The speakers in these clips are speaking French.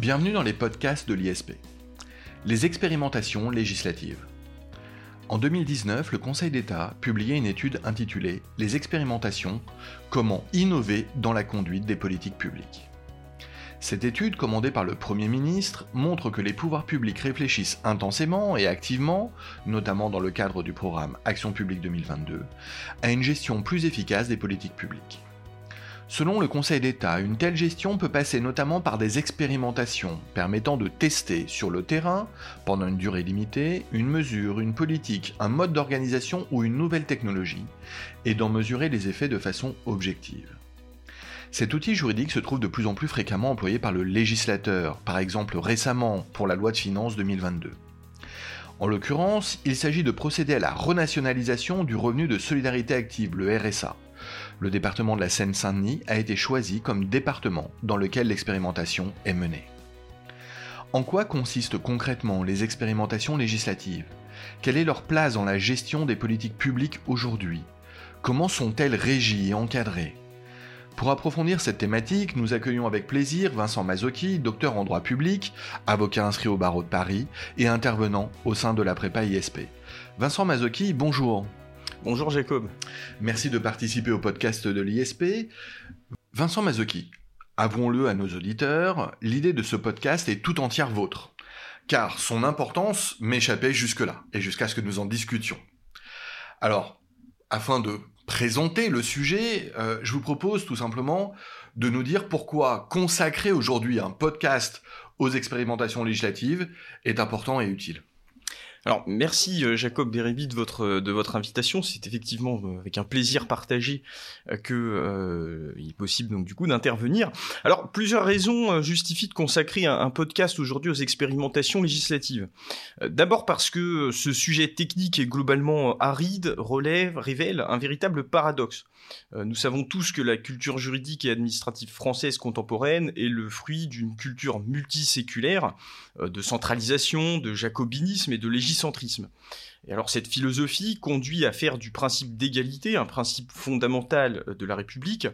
Bienvenue dans les podcasts de l'ISP. Les expérimentations législatives. En 2019, le Conseil d'État publiait une étude intitulée Les expérimentations, comment innover dans la conduite des politiques publiques. Cette étude, commandée par le Premier ministre, montre que les pouvoirs publics réfléchissent intensément et activement, notamment dans le cadre du programme Action publique 2022, à une gestion plus efficace des politiques publiques. Selon le Conseil d'État, une telle gestion peut passer notamment par des expérimentations permettant de tester sur le terrain, pendant une durée limitée, une mesure, une politique, un mode d'organisation ou une nouvelle technologie, et d'en mesurer les effets de façon objective. Cet outil juridique se trouve de plus en plus fréquemment employé par le législateur, par exemple récemment pour la loi de finances 2022. En l'occurrence, il s'agit de procéder à la renationalisation du revenu de solidarité active, le RSA. Le département de la Seine-Saint-Denis a été choisi comme département dans lequel l'expérimentation est menée. En quoi consistent concrètement les expérimentations législatives? Quelle est leur place dans la gestion des politiques publiques aujourd'hui? Comment sont-elles régies et encadrées? Pour approfondir cette thématique, nous accueillons avec plaisir Vincent Mazocchi, docteur en droit public, avocat inscrit au barreau de Paris et intervenant au sein de la prépa ISP. Vincent Mazocchi, bonjour. Bonjour Jacob. Merci de participer au podcast de l'ISP. Vincent Mazocchi, avouons-le à nos auditeurs, l'idée de ce podcast est tout entière vôtre, car son importance m'échappait jusque-là, et jusqu'à ce que nous en discutions. Alors, afin de présenter le sujet, euh, je vous propose tout simplement de nous dire pourquoi consacrer aujourd'hui un podcast aux expérimentations législatives est important et utile. Alors merci euh, Jacob Bérébi de votre euh, de votre invitation. C'est effectivement euh, avec un plaisir partagé que il est possible donc du coup d'intervenir. Alors plusieurs raisons justifient de consacrer un, podcast aujourd'hui aux expérimentations législatives. D'abord parce que ce sujet technique et globalement aride relève révèle un véritable paradoxe. Nous savons tous que la culture juridique et administrative française contemporaine est le fruit d'une culture multiséculaire de centralisation, de jacobinisme et de législation centrisme. Et alors cette philosophie conduit à faire du principe d'égalité un principe fondamental euh, de la République,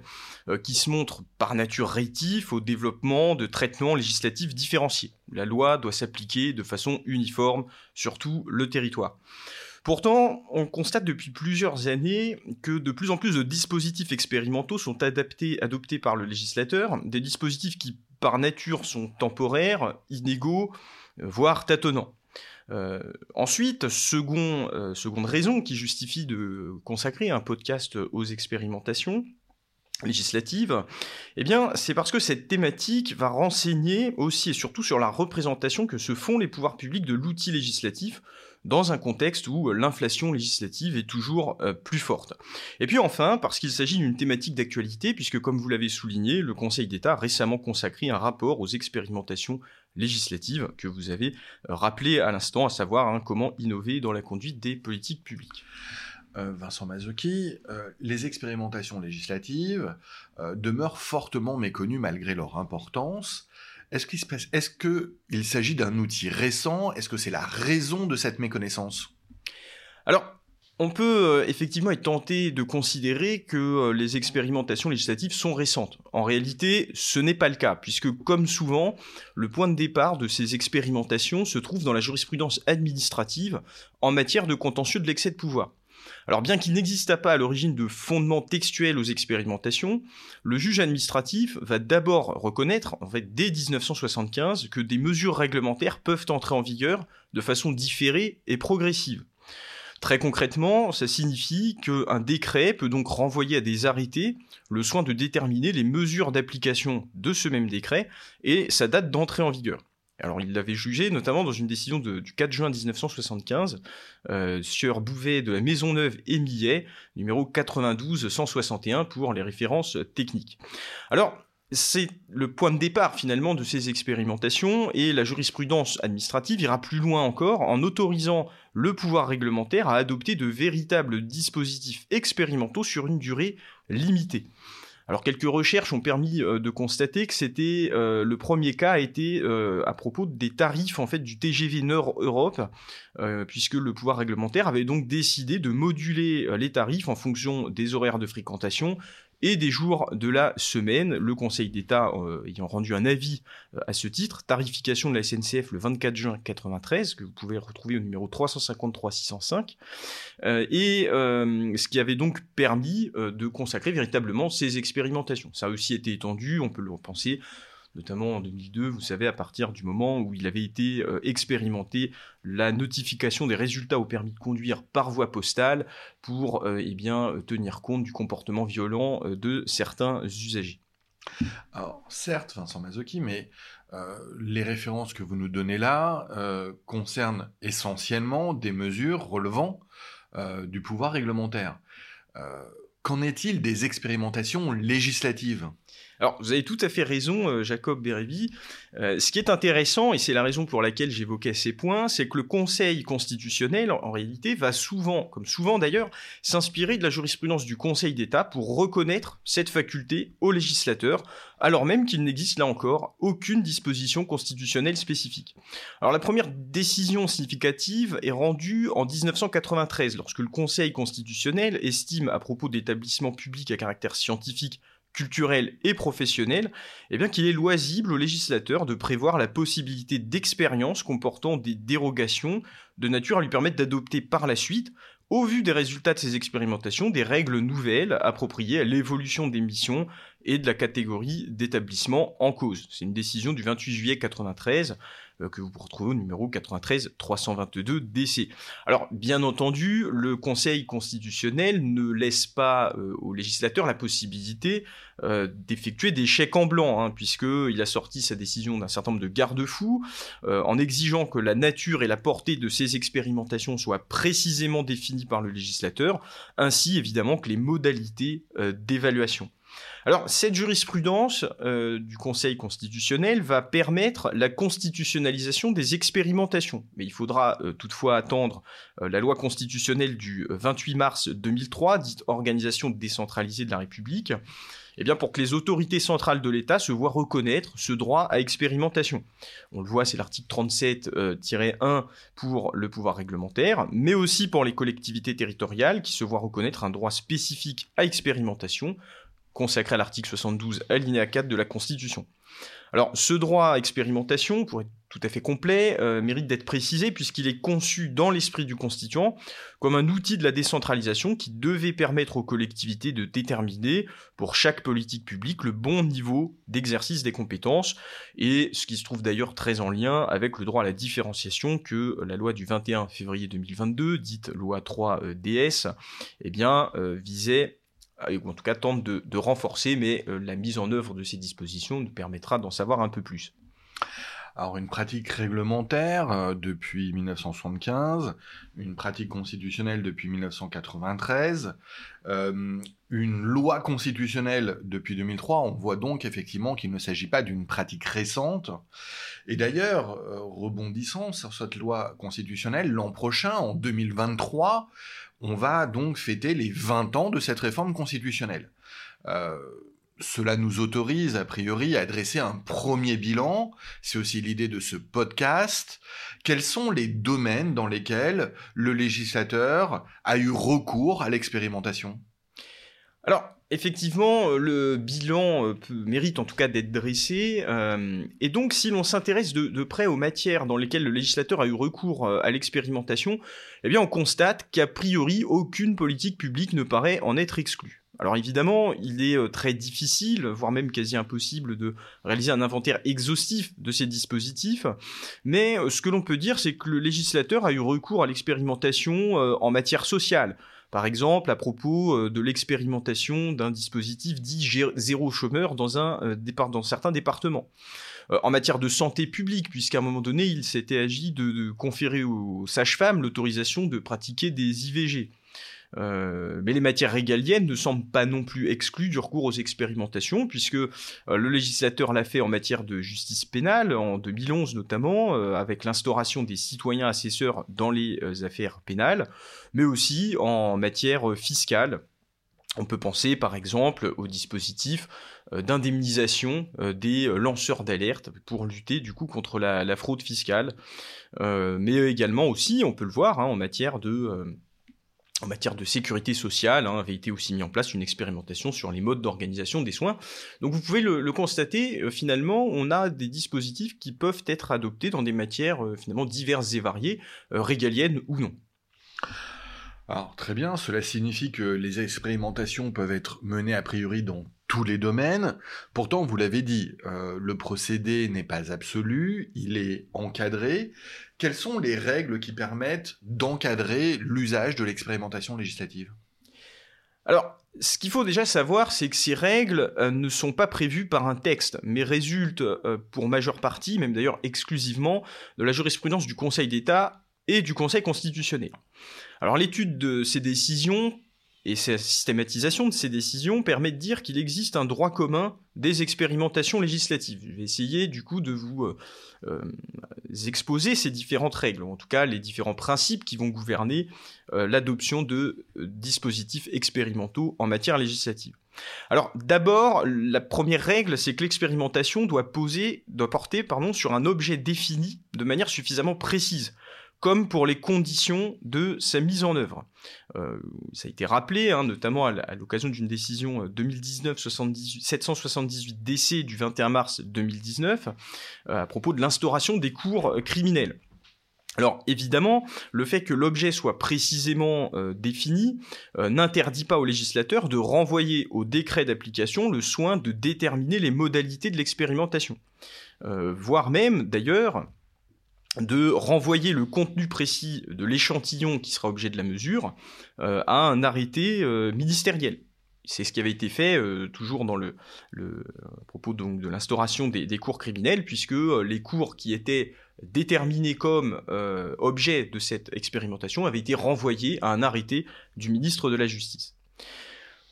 euh, qui se montre par nature rétif au développement de traitements législatifs différenciés. La loi doit s'appliquer de façon uniforme sur tout le territoire. Pourtant, on constate depuis plusieurs années que de plus en plus de dispositifs expérimentaux sont adaptés, adoptés par le législateur, des dispositifs qui par nature sont temporaires, inégaux, euh, voire tâtonnants. Euh, ensuite, euh, seconde raison qui justifie de consacrer un podcast aux expérimentations législatives, eh c'est parce que cette thématique va renseigner aussi et surtout sur la représentation que se font les pouvoirs publics de l'outil législatif dans un contexte où l'inflation législative est toujours euh, plus forte. Et puis enfin, parce qu'il s'agit d'une thématique d'actualité, puisque comme vous l'avez souligné, le Conseil d'État a récemment consacré un rapport aux expérimentations législatives que vous avez euh, rappelé à l'instant, à savoir hein, comment innover dans la conduite des politiques publiques. Euh, Vincent Mazocchi, les expérimentations législatives demeurent fortement méconnues malgré leur importance. Est-ce qu'il s'agit d'un outil récent? Est-ce que c'est la raison de cette méconnaissance? Alors, on peut euh, effectivement être tenté de considérer que euh, les expérimentations législatives sont récentes. En réalité, ce n'est pas le cas, puisque comme souvent, le point de départ de ces expérimentations se trouve dans la jurisprudence administrative en matière de contentieux de l'excès de pouvoir. Alors bien qu'il n'exista pas à l'origine de fondement textuel aux expérimentations, le juge administratif va d'abord reconnaître, en fait dès 1975, que des mesures réglementaires peuvent entrer en vigueur de façon différée et progressive. Très concrètement, ça signifie qu'un décret peut donc renvoyer à des arrêtés le soin de déterminer les mesures d'application de ce même décret et sa date d'entrée en vigueur. Alors il l'avait jugé notamment dans une décision du 4 juin 1975, euh, sur Bouvet de la Maisonneuve et Millet, numéro 92 161 pour les références techniques. Alors c'est le point de départ finalement de ces expérimentations et la jurisprudence administrative ira plus loin encore en autorisant le pouvoir réglementaire à adopter de véritables dispositifs expérimentaux sur une durée limitée. Alors quelques recherches ont permis euh, de constater que c'était euh, le premier cas a été euh, à propos des tarifs en fait du TGV Nord Europe, puisque le pouvoir réglementaire avait donc décidé de moduler les tarifs en fonction des horaires de fréquentation et des jours de la semaine. Le Conseil d'État ayant rendu un avis à ce titre, tarification de la SNCF le 24 juin 93, que vous pouvez retrouver au numéro 353 605, et ce qui avait donc permis de consacrer véritablement ces expérimentations. Ça a aussi été étendu, on peut le penser notamment en 2002, vous savez, à partir du moment où il avait été euh, expérimenté la notification des résultats au permis de conduire par voie postale pour euh, eh tenir compte du comportement violent euh, de certains usagers. Alors, certes, Vincent Mazzocchi, mais les références que vous nous donnez là concernent essentiellement des mesures relevant du pouvoir réglementaire. Qu'en est-il des expérimentations législatives? Alors, vous avez tout à fait raison, euh, Jacob Bérébi. Euh, ce qui est intéressant, et c'est la raison pour laquelle j'évoquais ces points, c'est que le Conseil constitutionnel, en, réalité, va souvent, comme souvent d'ailleurs, s'inspirer de la jurisprudence du Conseil d'État pour reconnaître cette faculté au législateur, alors même qu'il n'existe là encore aucune disposition constitutionnelle spécifique. Alors, la première décision significative est rendue en 1993, lorsque le Conseil constitutionnel estime à propos d'établissements publics à caractère scientifique culturel et professionnel, eh bien qu'il est loisible au législateur de prévoir la possibilité d'expériences comportant des dérogations de nature à lui permettre d'adopter par la suite, au vu des résultats de ces expérimentations, des règles nouvelles appropriées à l'évolution des missions et de la catégorie d'établissement en cause. C'est une décision du 28 juillet 93 euh, que vous retrouvez au numéro 93 322 DC. Alors, bien entendu, le Conseil constitutionnel ne laisse pas euh, au législateur la possibilité euh, d'effectuer des chèques en blanc, hein, puisqu'il a sorti sa décision d'un certain nombre de garde-fous, en exigeant que la nature et la portée de ces expérimentations soient précisément définies par le législateur, ainsi évidemment que les modalités d'évaluation. Alors, cette jurisprudence euh, du Conseil constitutionnel va permettre la constitutionnalisation des expérimentations. Mais il faudra euh, toutefois attendre euh, la loi constitutionnelle du 28 mars 2003, dite Organisation décentralisée de la République, eh bien pour que les autorités centrales de l'État se voient reconnaître ce droit à expérimentation. On le voit, c'est l'article 37-1 pour le pouvoir réglementaire, mais aussi pour les collectivités territoriales qui se voient reconnaître un droit spécifique à expérimentation consacré à l'article 72 alinéa 4 de la Constitution. Alors, ce droit à expérimentation, pour être tout à fait complet, euh, mérite d'être précisé puisqu'il est conçu dans l'esprit du constituant comme un outil de la décentralisation qui devait permettre aux collectivités de déterminer pour chaque politique publique le bon niveau d'exercice des compétences et ce qui se trouve d'ailleurs très en lien avec le droit à la différenciation que la loi du 21 février 2022, dite loi 3 euh, DS, eh bien, euh, visait ou en tout cas tente de, renforcer, mais euh, la mise en œuvre de ces dispositions nous permettra d'en savoir un peu plus. Alors une pratique réglementaire euh, depuis 1975, une pratique constitutionnelle depuis 1993, euh, une loi constitutionnelle depuis 2003, on voit donc effectivement qu'il ne s'agit pas d'une pratique récente. Et d'ailleurs, rebondissant sur cette loi constitutionnelle, l'an prochain, en 2023, on va donc fêter les 20 ans de cette réforme constitutionnelle. Euh, cela nous autorise, a priori, à dresser un premier bilan. C'est aussi l'idée de ce podcast. Quels sont les domaines dans lesquels le législateur a eu recours à l'expérimentation? Alors, effectivement, euh, le bilan euh, mérite en tout cas d'être dressé. Euh, et donc, si l'on s'intéresse de, près aux matières dans lesquelles le législateur a eu recours à l'expérimentation, eh bien, on constate qu'a priori, aucune politique publique ne paraît en être exclue. Alors évidemment, il est très difficile, voire même quasi impossible, de réaliser un inventaire exhaustif de ces dispositifs, mais ce que l'on peut dire, c'est que le législateur a eu recours à l'expérimentation en matière sociale. Par exemple, à propos euh, de l'expérimentation d'un dispositif dit zéro chômeur dans, euh, certains départements euh, en matière de santé publique, puisqu'à un moment donné, il s'était agi de conférer aux sages-femmes l'autorisation de pratiquer des IVG. Euh, mais les matières régaliennes ne semblent pas non plus exclues du recours aux expérimentations, puisque euh, le législateur l'a fait en matière de justice pénale, en 2011 notamment, euh, avec l'instauration des citoyens assesseurs dans les affaires pénales, mais aussi en matière fiscale. On peut penser par exemple au dispositif d'indemnisation des lanceurs d'alerte pour lutter du coup contre la, fraude fiscale, mais également aussi, on peut le voir, hein, en matière de en matière de sécurité sociale, hein, avait été aussi mis en place une expérimentation sur les modes d'organisation des soins. Donc vous pouvez le, constater, euh, finalement, on a des dispositifs qui peuvent être adoptés dans des matières euh, finalement diverses et variées, euh, régaliennes ou non. Alors très bien, cela signifie que les expérimentations peuvent être menées a priori dans tous les domaines. Pourtant, vous l'avez dit, le procédé n'est pas absolu, il est encadré. Quelles sont les règles qui permettent d'encadrer l'usage de l'expérimentation législative? Alors, ce qu'il faut déjà savoir, c'est que ces règles euh, ne sont pas prévues par un texte, mais résultent euh, pour majeure partie, même d'ailleurs exclusivement, de la jurisprudence du Conseil d'État et du Conseil constitutionnel. Alors l'étude de ces décisions et sa systématisation de ces décisions permet de dire qu'il existe un droit commun des expérimentations législatives. Je vais essayer du coup de vous euh, euh, exposer ces différentes règles, ou en tout cas les différents principes qui vont gouverner euh, l'adoption de dispositifs expérimentaux en matière législative. Alors d'abord, la première règle, c'est que l'expérimentation doit poser, doit porter sur un objet défini de manière suffisamment précise comme pour les conditions de sa mise en œuvre. Euh, ça a été rappelé, hein, notamment à l'occasion d'une décision 2019-778 euh, DC du 21 mars 2019, euh, à propos de l'instauration des cours criminels. Alors évidemment, le fait que l'objet soit précisément défini n'interdit pas au législateur de renvoyer au décret d'application le soin de déterminer les modalités de l'expérimentation. voire même, d'ailleurs, de renvoyer le contenu précis de l'échantillon qui sera objet de la mesure euh, à un arrêté euh, ministériel. C'est ce qui avait été fait euh, toujours dans le, propos donc de l'instauration des, cours criminels, puisque les cours qui étaient déterminés comme objet de cette expérimentation avaient été renvoyés à un arrêté du ministre de la Justice.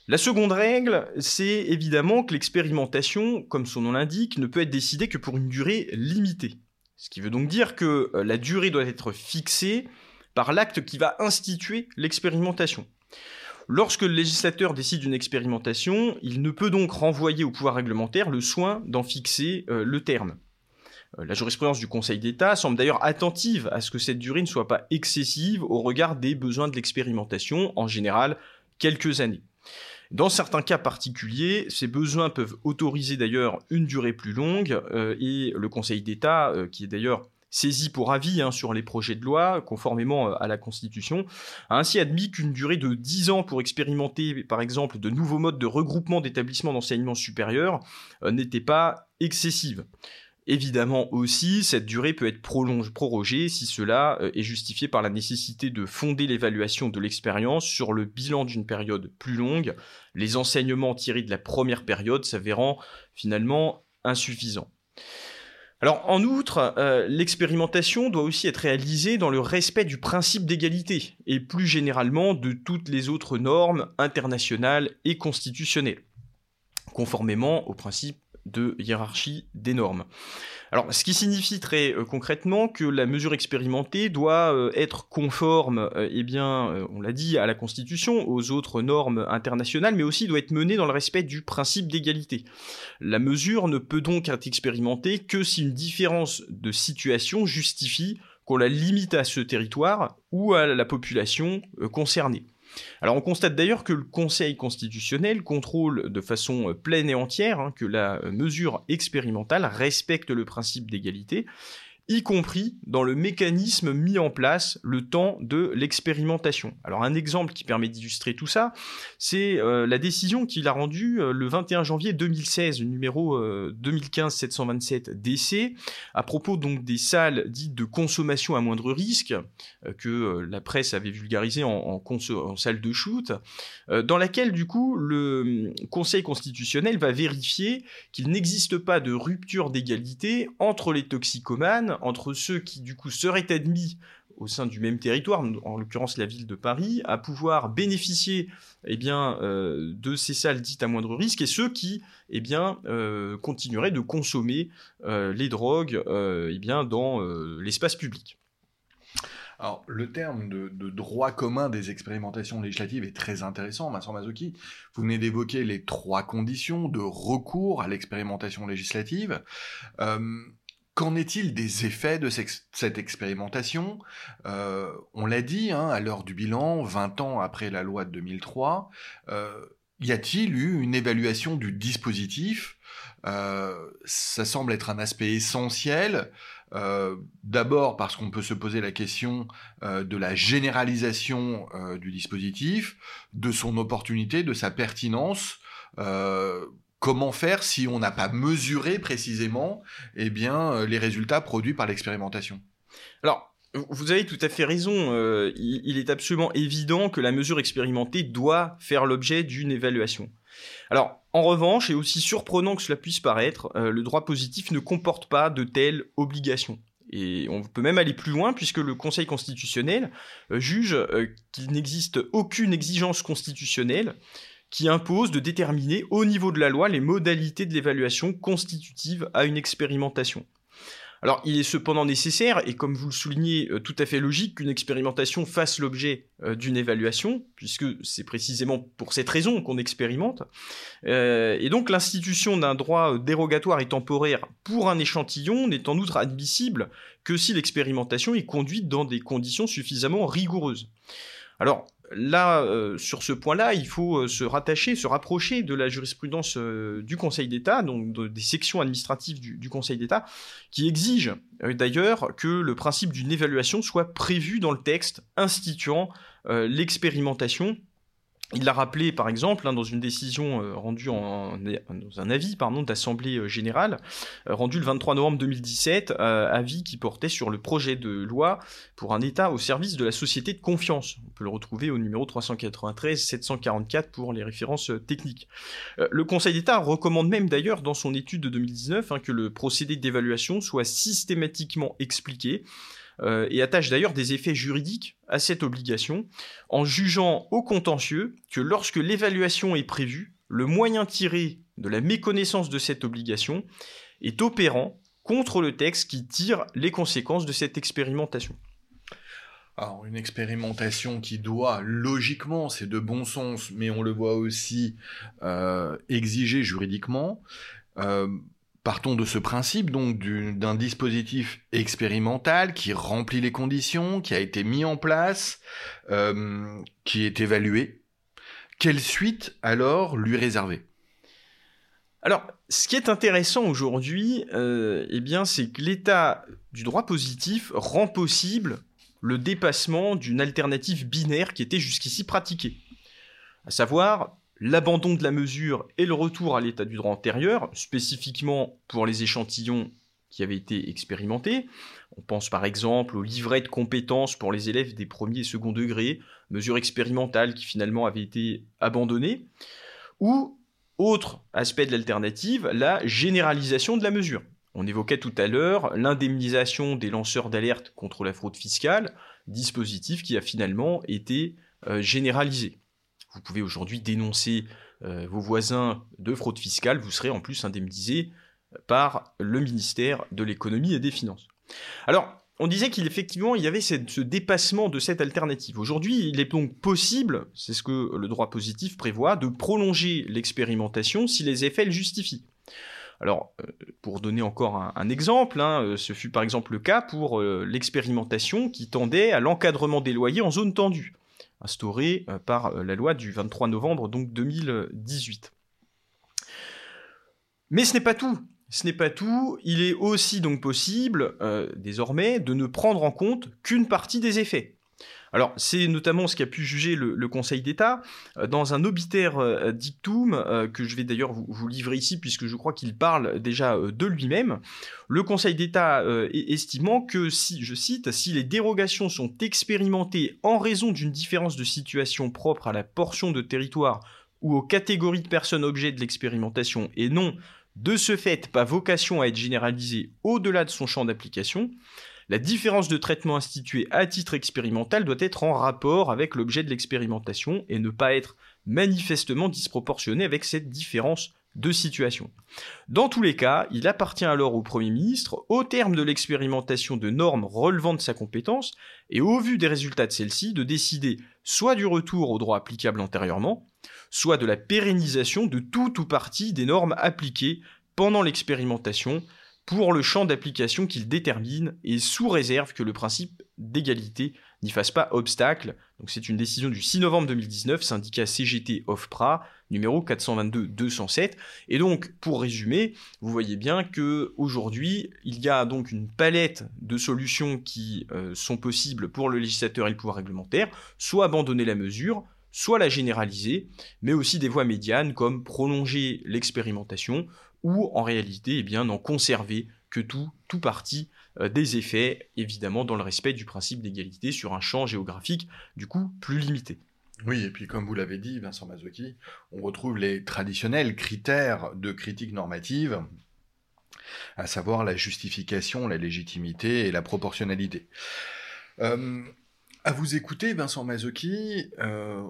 La seconde règle, c'est évidemment que l'expérimentation, comme son nom l'indique, ne peut être décidée que pour une durée limitée. Ce qui veut donc dire que euh, la durée doit être fixée par l'acte qui va instituer l'expérimentation. Lorsque le législateur décide une expérimentation, il ne peut donc renvoyer au pouvoir réglementaire le soin d'en fixer euh, le terme. Euh, la jurisprudence du Conseil d'État semble d'ailleurs attentive à ce que cette durée ne soit pas excessive au regard des besoins de l'expérimentation, en général quelques années. Dans certains cas particuliers, ces besoins peuvent autoriser d'ailleurs une durée plus longue euh, et le Conseil d'État, euh, qui est d'ailleurs saisi pour avis hein, sur les projets de loi, conformément euh, à la Constitution, a ainsi admis qu'une durée de 10 ans pour expérimenter, par exemple, de nouveaux modes de regroupement d'établissements d'enseignement supérieur n'était pas excessive. Évidemment aussi, cette durée peut être prorogée si cela euh, est justifié par la nécessité de fonder l'évaluation de l'expérience sur le bilan d'une période plus longue, les enseignements tirés de la première période s'avérant finalement insuffisants. Alors en outre, euh, l'expérimentation doit aussi être réalisée dans le respect du principe d'égalité et plus généralement de toutes les autres normes internationales et constitutionnelles, conformément au principe de hiérarchie des normes. Alors, ce qui signifie très euh, concrètement que la mesure expérimentée doit euh, être conforme, euh, eh bien, on l'a dit, à la Constitution, aux autres normes internationales, mais aussi doit être menée dans le respect du principe d'égalité. La mesure ne peut donc être expérimentée que si une différence de situation justifie qu'on la limite à ce territoire ou à la population concernée. Alors on constate d'ailleurs que le Conseil constitutionnel contrôle de façon euh, pleine et entière hein, que la euh, mesure expérimentale respecte le principe d'égalité y compris dans le mécanisme mis en place le temps de l'expérimentation. Alors un exemple qui permet d'illustrer tout ça, c'est euh, la décision qu'il a rendue euh, le 21 janvier 2016, numéro 2015-727 euh, DC, à propos donc des salles dites de consommation à moindre risque, que la presse avait vulgarisé en, en, en salle de shoot, dans laquelle du coup le Conseil constitutionnel va vérifier qu'il n'existe pas de rupture d'égalité entre les toxicomanes entre ceux qui du coup seraient admis au sein du même territoire, en l'occurrence la ville de Paris, à pouvoir bénéficier eh bien, euh, de ces salles dites à moindre risque, et ceux qui eh bien, euh, continueraient de consommer euh, les drogues eh bien, dans l'espace public. Alors, le terme de, droit commun des expérimentations législatives est très intéressant, Vincent Mazzocchi. Vous venez d'évoquer les trois conditions de recours à l'expérimentation législative Qu'en est-il des effets de cette expérimentation? Euh, On l'a dit, hein, à l'heure du bilan, 20 ans après la loi de 2003, euh, y a-t-il eu une évaluation du dispositif? Euh, Ça semble être un aspect essentiel. D'abord parce qu'on peut se poser la question de la généralisation du dispositif, de son opportunité, de sa pertinence comment faire si on n'a pas mesuré précisément eh euh, les résultats produits par l'expérimentation Alors, vous avez tout à fait raison. Euh, il, est absolument évident que la mesure expérimentée doit faire l'objet d'une évaluation. Alors, en revanche, et aussi surprenant que cela puisse paraître, euh, le droit positif ne comporte pas de telles obligations. Et on peut même aller plus loin puisque le Conseil constitutionnel juge qu'il n'existe aucune exigence constitutionnelle qui impose de déterminer au niveau de la loi les modalités de l'évaluation constitutive à une expérimentation. Alors, il est cependant nécessaire, et comme vous le soulignez, euh, tout à fait logique qu'une expérimentation fasse l'objet euh, d'une évaluation, puisque c'est précisément pour cette raison qu'on expérimente. Euh, et donc, l'institution d'un droit dérogatoire et temporaire pour un échantillon n'est en outre admissible que si l'expérimentation est conduite dans des conditions suffisamment rigoureuses. Alors, là, euh, sur ce point-là, il faut euh, se rattacher, se rapprocher de la jurisprudence euh, du Conseil d'État, donc des sections administratives du, Conseil d'État, qui exigent d'ailleurs que le principe d'une évaluation soit prévu dans le texte instituant l'expérimentation il l'a rappelé, par exemple, hein, dans une décision euh, rendue en, dans un avis d'Assemblée euh, générale, euh, rendu le 23 novembre 2017, avis qui portait sur le projet de loi pour un État au service de la société de confiance. On peut le retrouver au numéro 393-744 pour les références techniques. le Conseil d'État recommande même d'ailleurs dans son étude de 2019 hein, que le procédé d'évaluation soit systématiquement expliqué euh, et attache d'ailleurs des effets juridiques à cette obligation, en jugeant au contentieux que lorsque l'évaluation est prévue, le moyen tiré de la méconnaissance de cette obligation est opérant contre le texte qui tire les conséquences de cette expérimentation. Alors, une expérimentation qui doit, logiquement, c'est de bon sens, mais on le voit aussi euh, exiger juridiquement. Euh, Partons de ce principe donc d'un dispositif expérimental qui remplit les conditions, qui a été mis en place, euh, qui est évalué. Quelle suite alors lui réserver? Alors, ce qui est intéressant aujourd'hui, euh, eh bien, c'est que l'état du droit positif rend possible le dépassement d'une alternative binaire qui était jusqu'ici pratiquée. À savoir, l'abandon de la mesure et le retour à l'état du droit antérieur, spécifiquement pour les échantillons qui avaient été expérimentés. On pense par exemple au livret de compétences pour les élèves des premiers et second degrés, mesure expérimentale qui finalement avait été abandonnée. Ou, autre aspect de l'alternative, la généralisation de la mesure. On évoquait tout à l'heure l'indemnisation des lanceurs d'alerte contre la fraude fiscale, dispositif qui a finalement été euh, généralisé. Vous pouvez aujourd'hui dénoncer euh, vos voisins de fraude fiscale, vous serez en plus indemnisé par le ministère de l'économie et des finances. Alors, on disait qu'il effectivement il y avait ce dépassement de cette alternative. Aujourd'hui, il est donc possible, c'est ce que le droit positif prévoit, de prolonger l'expérimentation si les effets le justifient. Alors, euh, pour donner encore un, exemple, hein, euh, ce fut par exemple le cas pour l'expérimentation qui tendait à l'encadrement des loyers en zone tendue instauré euh, par euh, la loi du 23 novembre donc 2018. Mais ce n'est pas tout. Ce n'est pas tout. Il est aussi donc possible euh, désormais de ne prendre en compte qu'une partie des effets. Alors, c'est notamment ce qu'a pu juger le, Conseil d'État euh, dans un obitaire euh, dictum, euh, que je vais d'ailleurs vous, livrer ici, puisque je crois qu'il parle déjà de lui-même. Le Conseil d'État estimant que si, je cite, si les dérogations sont expérimentées en raison d'une différence de situation propre à la portion de territoire ou aux catégories de personnes objets de l'expérimentation et non, de ce fait, pas vocation à être généralisées au-delà de son champ d'application, la différence de traitement instituée à titre expérimental doit être en rapport avec l'objet de l'expérimentation et ne pas être manifestement disproportionnée avec cette différence de situation. Dans tous les cas, il appartient alors au Premier ministre, au terme de l'expérimentation de normes relevant de sa compétence, et au vu des résultats de celle-ci, de décider soit du retour au droit applicable antérieurement, soit de la pérennisation de tout ou partie des normes appliquées pendant l'expérimentation, pour le champ d'application qu'il détermine et sous réserve que le principe d'égalité n'y fasse pas obstacle. Donc c'est une décision du 6 novembre 2019, syndicat CGT OFPRA, numéro 422-207. Et donc, pour résumer, vous voyez bien que aujourd'hui, il y a donc une palette de solutions qui euh, sont possibles pour le législateur et le pouvoir réglementaire, soit abandonner la mesure, soit la généraliser, mais aussi des voies médianes comme prolonger l'expérimentation ou en réalité eh bien n'en conserver que tout, tout parti euh, des effets, évidemment dans le respect du principe d'égalité sur un champ géographique du coup plus limité. Oui, et puis comme vous l'avez dit, Vincent Mazzocchi, on retrouve les traditionnels critères de critique normative, à savoir la justification, la légitimité et la proportionnalité. Euh, à vous écouter, Vincent Mazzocchi, euh,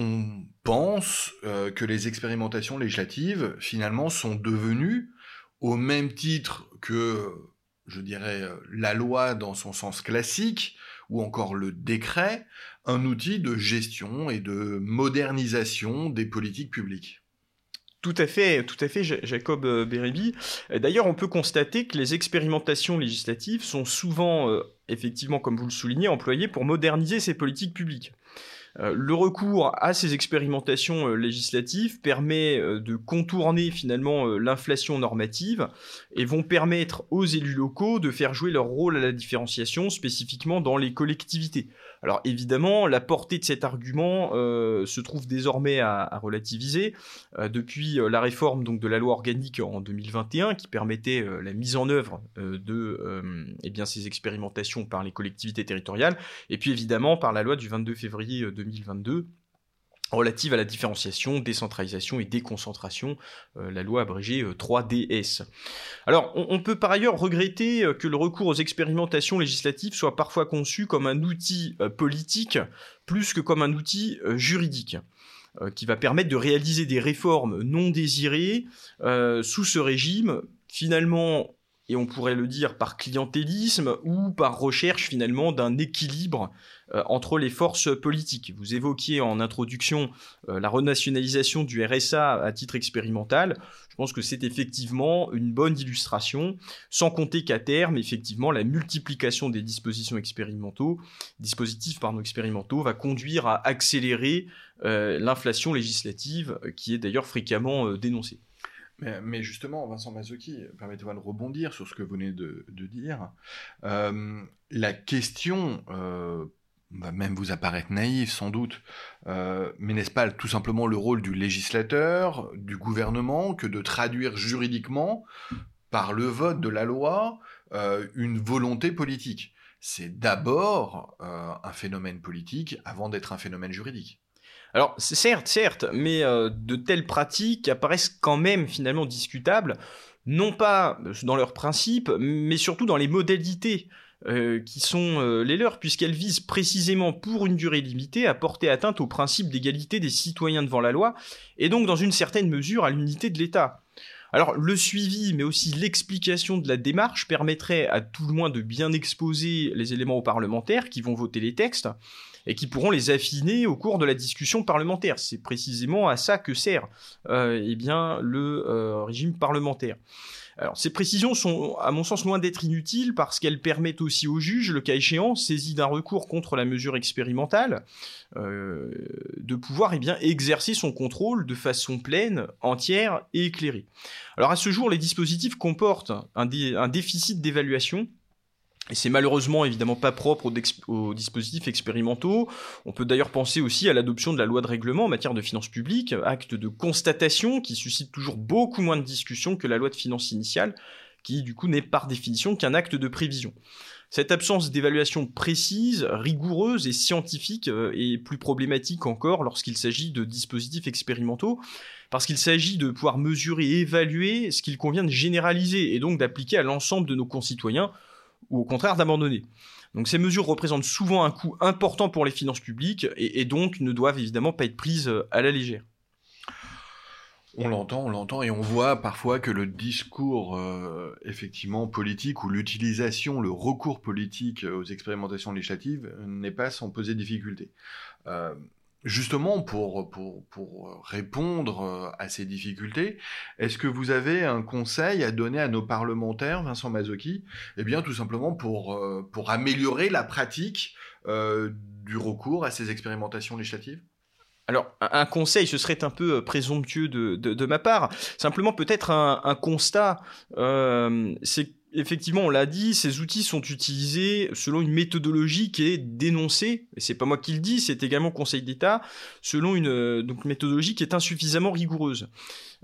on pense euh, que les expérimentations législatives, finalement, sont devenues, au même titre que, je dirais, la loi dans son sens classique, ou encore le décret, un outil de gestion et de modernisation des politiques publiques. Tout à fait, tout à fait, Jacob euh, Bérébi. D'ailleurs, on peut constater que les expérimentations législatives sont souvent, euh, effectivement, comme vous le soulignez, employées pour moderniser ces politiques publiques. Euh, le recours à ces expérimentations euh, législatives permet euh, de contourner finalement l'inflation normative et vont permettre aux élus locaux de faire jouer leur rôle à la différenciation spécifiquement dans les collectivités. Alors évidemment, la portée de cet argument se trouve désormais à, relativiser depuis la réforme donc de la loi organique en 2021 qui permettait la mise en œuvre de eh ces expérimentations par les collectivités territoriales et puis évidemment par la loi du 22 février 2022 relative à la différenciation, décentralisation et déconcentration, euh, la loi abrégée 3DS. Euh, Alors, on, peut par ailleurs regretter euh, que le recours aux expérimentations législatives soit parfois conçu comme un outil politique plus que comme un outil juridique qui va permettre de réaliser des réformes non désirées sous ce régime, finalement et on pourrait le dire par clientélisme ou par recherche finalement d'un équilibre euh, entre les forces politiques. Vous évoquiez en introduction euh, la renationalisation du RSA à titre expérimental. Je pense que c'est effectivement une bonne illustration, sans compter qu'à terme, effectivement, la multiplication des dispositions expérimentaux, dispositifs expérimentaux va conduire à accélérer euh, l'inflation législative, qui est d'ailleurs fréquemment dénoncée. Mais, justement, Vincent Mazzocchi, permettez-moi de rebondir sur ce que vous venez de, dire. Euh, la question euh, va même vous apparaître naïve sans doute, euh, mais n'est-ce pas tout simplement le rôle du législateur, du gouvernement, que de traduire juridiquement, par le vote de la loi, une volonté politique? C'est d'abord un phénomène politique avant d'être un phénomène juridique. Alors certes, certes, mais euh, de telles pratiques apparaissent quand même finalement discutables, non pas dans leurs principes, mais surtout dans les modalités euh, qui sont euh, les leurs, puisqu'elles visent précisément pour une durée limitée à porter atteinte au principe d'égalité des citoyens devant la loi, et donc dans une certaine mesure à l'unité de l'État. Alors le suivi, mais aussi l'explication de la démarche permettrait à tout le moins de bien exposer les éléments aux parlementaires qui vont voter les textes, et qui pourront les affiner au cours de la discussion parlementaire. C'est précisément à ça que sert euh, eh bien, le euh, régime parlementaire. Ces précisions sont, à mon sens, loin d'être inutiles parce qu'elles permettent aussi au juge, le cas échéant, saisi d'un recours contre la mesure expérimentale, euh, de pouvoir eh exercer son contrôle de façon pleine, entière et éclairée. Alors, à ce jour, les dispositifs comportent un déficit d'évaluation et c'est malheureusement évidemment pas propre aux, dispositifs expérimentaux. On peut d'ailleurs penser aussi à l'adoption de la loi de règlement en matière de finances publiques, acte de constatation qui suscite toujours beaucoup moins de discussions que la loi de finances initiale, qui du coup n'est par définition qu'un acte de prévision. Cette absence d'évaluation précise, rigoureuse et scientifique euh, est plus problématique encore lorsqu'il s'agit de dispositifs expérimentaux, parce qu'il s'agit de pouvoir mesurer et évaluer ce qu'il convient de généraliser et donc d'appliquer à l'ensemble de nos concitoyens ou au contraire d'abandonner. Donc ces mesures représentent souvent un coût important pour les finances publiques et, donc ne doivent évidemment pas être prises euh, à la légère. On l'entend, on l'entend, et on voit parfois que le discours euh, effectivement politique ou l'utilisation, le recours politique aux expérimentations législatives n'est pas sans poser difficulté. Euh, justement, pour, pour, pour, répondre à ces difficultés, est-ce que vous avez un conseil à donner à nos parlementaires, Vincent Mazzocchi Eh bien, tout simplement pour, pour améliorer la pratique du recours à ces expérimentations législatives? Alors, un conseil, ce serait un peu présomptueux de, ma part. Simplement, peut-être un, constat, euh, c'est effectivement, on l'a dit, ces outils sont utilisés selon une méthodologie qui est dénoncée, et c'est pas moi qui le dis, c'est également Conseil d'État, selon une euh, donc, méthodologie qui est insuffisamment rigoureuse.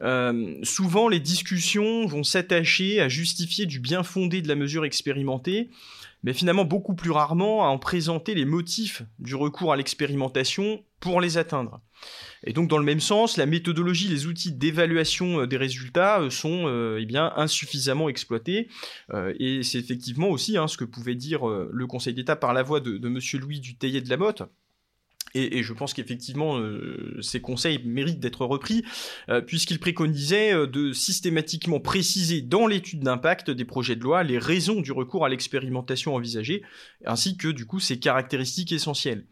Euh, souvent, les discussions vont s'attacher à justifier du bien fondé de la mesure expérimentée, mais finalement beaucoup plus rarement à en présenter les motifs du recours à l'expérimentation pour les atteindre. Et donc dans le même sens, la méthodologie, les outils d'évaluation euh, des résultats euh, sont euh, eh insuffisamment exploités. et c'est effectivement aussi hein, ce que pouvait dire le Conseil d'État par la voix de, Monsieur Louis Dutheillet de la Et, je pense qu'effectivement, ces conseils méritent d'être repris, puisqu'il préconisait de systématiquement préciser dans l'étude d'impact des projets de loi les raisons du recours à l'expérimentation envisagée, ainsi que du coup ses caractéristiques essentielles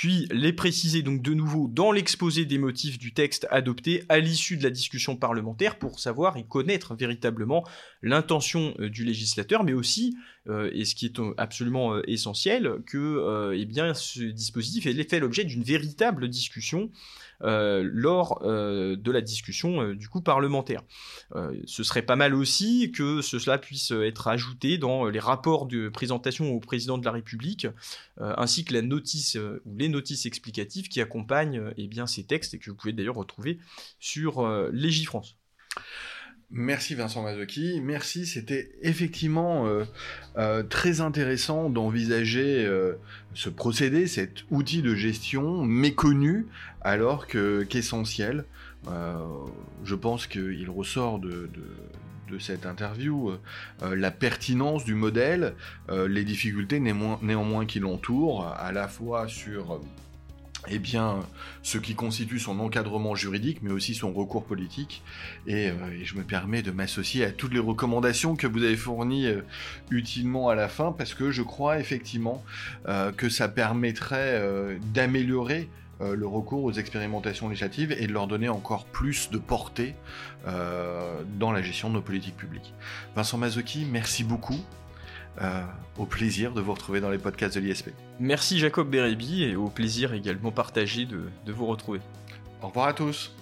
puis les préciser donc de nouveau dans l'exposé des motifs du texte adopté à l'issue de la discussion parlementaire pour savoir et connaître véritablement l'intention euh, du législateur, mais aussi, euh, et ce qui est euh, absolument essentiel, que eh bien, ce dispositif ait fait l'objet d'une véritable discussion lors euh, de la discussion euh, du coup parlementaire. ce serait pas mal aussi que cela puisse être ajouté dans les rapports de présentation au président de la République, ainsi que la notice ou les notices explicatives qui accompagnent eh bien, ces textes et que vous pouvez d'ailleurs retrouver sur Légifrance. Merci Vincent Mazzocchi, merci, c'était effectivement euh, euh, très intéressant d'envisager euh, ce procédé, cet outil de gestion méconnu alors qu'essentiel. je pense qu'il ressort de, cette interview la pertinence du modèle, les difficultés néanmoins qui l'entourent, à la fois sur eh bien, ce qui constitue son encadrement juridique, mais aussi son recours politique. Et, euh, je me permets de m'associer à toutes les recommandations que vous avez fournies euh, utilement à la fin, parce que je crois effectivement euh, que ça permettrait d'améliorer le recours aux expérimentations législatives et de leur donner encore plus de portée dans la gestion de nos politiques publiques. Vincent Mazzocchi, merci beaucoup. Euh, au plaisir de vous retrouver dans les podcasts de l'ISP. Merci Jacob Bérébi et au plaisir également partagé de, de vous retrouver. Au revoir à tous.